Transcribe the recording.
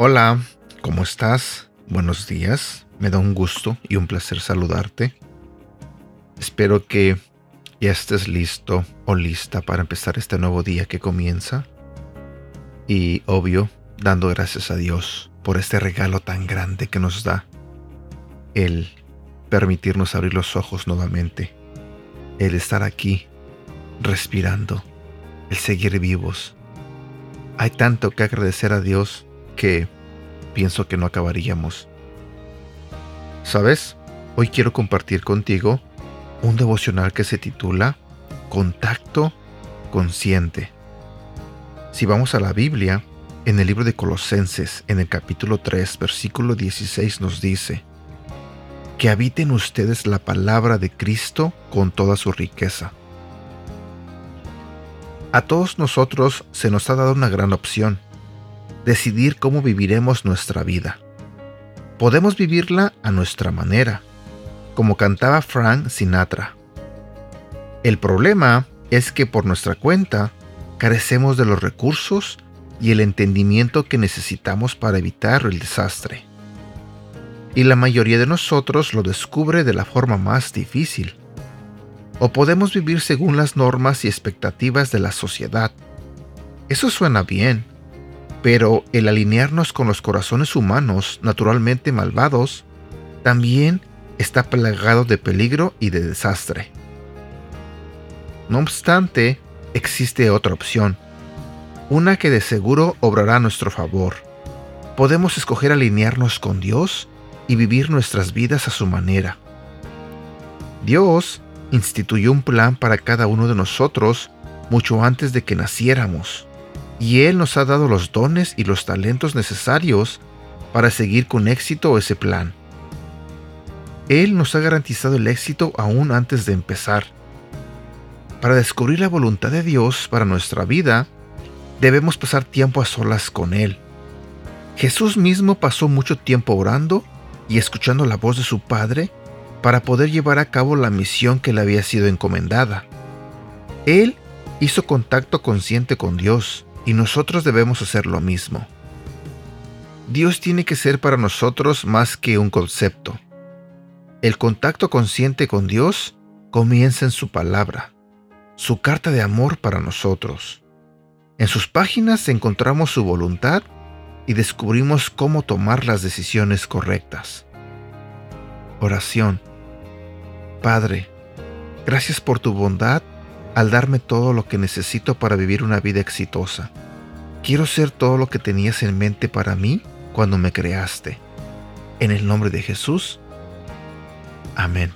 Hola, ¿cómo estás? Buenos días. Me da un gusto y un placer saludarte. Espero que ya estés listo o lista para empezar este nuevo día que comienza. Y obvio, dando gracias a Dios por este regalo tan grande que nos da. El permitirnos abrir los ojos nuevamente. El estar aquí, respirando. El seguir vivos. Hay tanto que agradecer a Dios que pienso que no acabaríamos. ¿Sabes? Hoy quiero compartir contigo un devocional que se titula Contacto Consciente. Si vamos a la Biblia, en el libro de Colosenses, en el capítulo 3, versículo 16 nos dice, que habiten ustedes la palabra de Cristo con toda su riqueza. A todos nosotros se nos ha dado una gran opción decidir cómo viviremos nuestra vida. Podemos vivirla a nuestra manera, como cantaba Frank Sinatra. El problema es que por nuestra cuenta carecemos de los recursos y el entendimiento que necesitamos para evitar el desastre. Y la mayoría de nosotros lo descubre de la forma más difícil. O podemos vivir según las normas y expectativas de la sociedad. Eso suena bien, pero el alinearnos con los corazones humanos naturalmente malvados también está plagado de peligro y de desastre. No obstante, existe otra opción, una que de seguro obrará a nuestro favor. Podemos escoger alinearnos con Dios y vivir nuestras vidas a su manera. Dios instituyó un plan para cada uno de nosotros mucho antes de que naciéramos y Él nos ha dado los dones y los talentos necesarios para seguir con éxito ese plan. Él nos ha garantizado el éxito aún antes de empezar. Para descubrir la voluntad de Dios para nuestra vida, debemos pasar tiempo a solas con Él. Jesús mismo pasó mucho tiempo orando y escuchando la voz de su Padre para poder llevar a cabo la misión que le había sido encomendada. Él hizo contacto consciente con Dios y nosotros debemos hacer lo mismo. Dios tiene que ser para nosotros más que un concepto. El contacto consciente con Dios comienza en su palabra, su carta de amor para nosotros. En sus páginas encontramos su voluntad y descubrimos cómo tomar las decisiones correctas. Oración. Padre, gracias por tu bondad al darme todo lo que necesito para vivir una vida exitosa. Quiero ser todo lo que tenías en mente para mí cuando me creaste. En el nombre de Jesús. Amén.